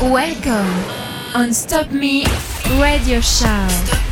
Welcome on Stop Me Radio Show.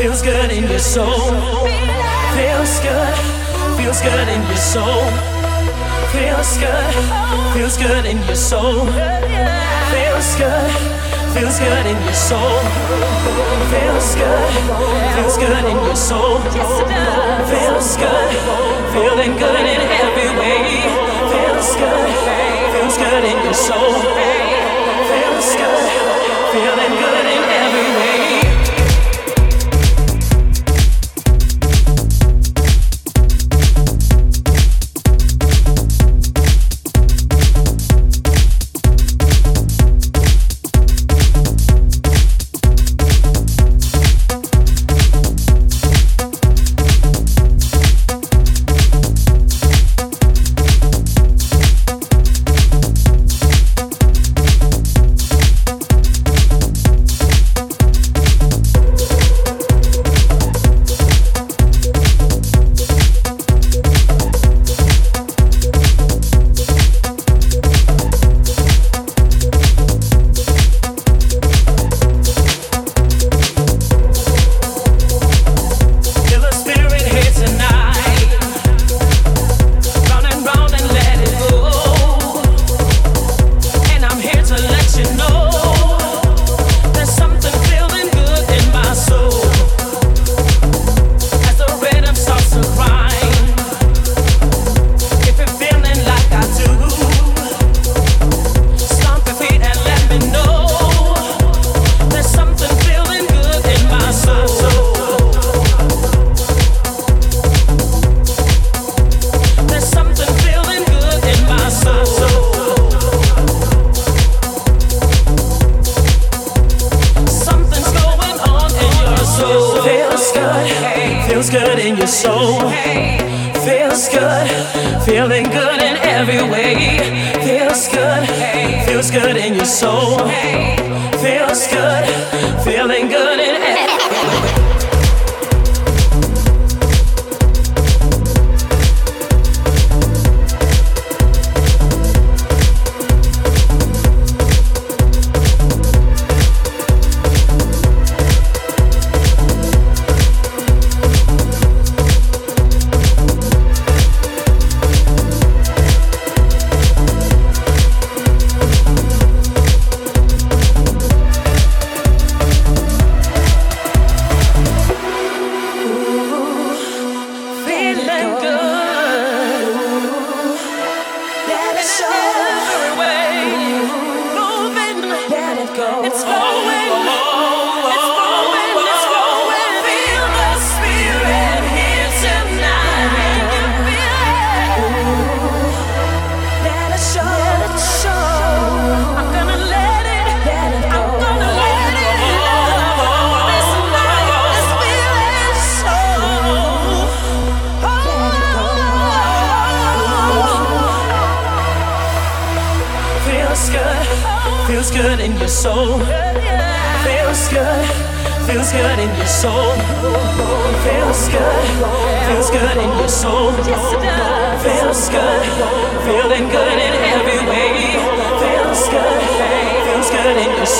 Feels good in your soul. Feels good. Feels good in your soul. Feels good. Feels good in your soul. Feels good. Feels good in your soul. Feels good. Feels good in your soul. Feels good. Feeling good in every way. Feels good. Feels good in your soul. Feels good. Feeling good.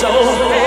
Good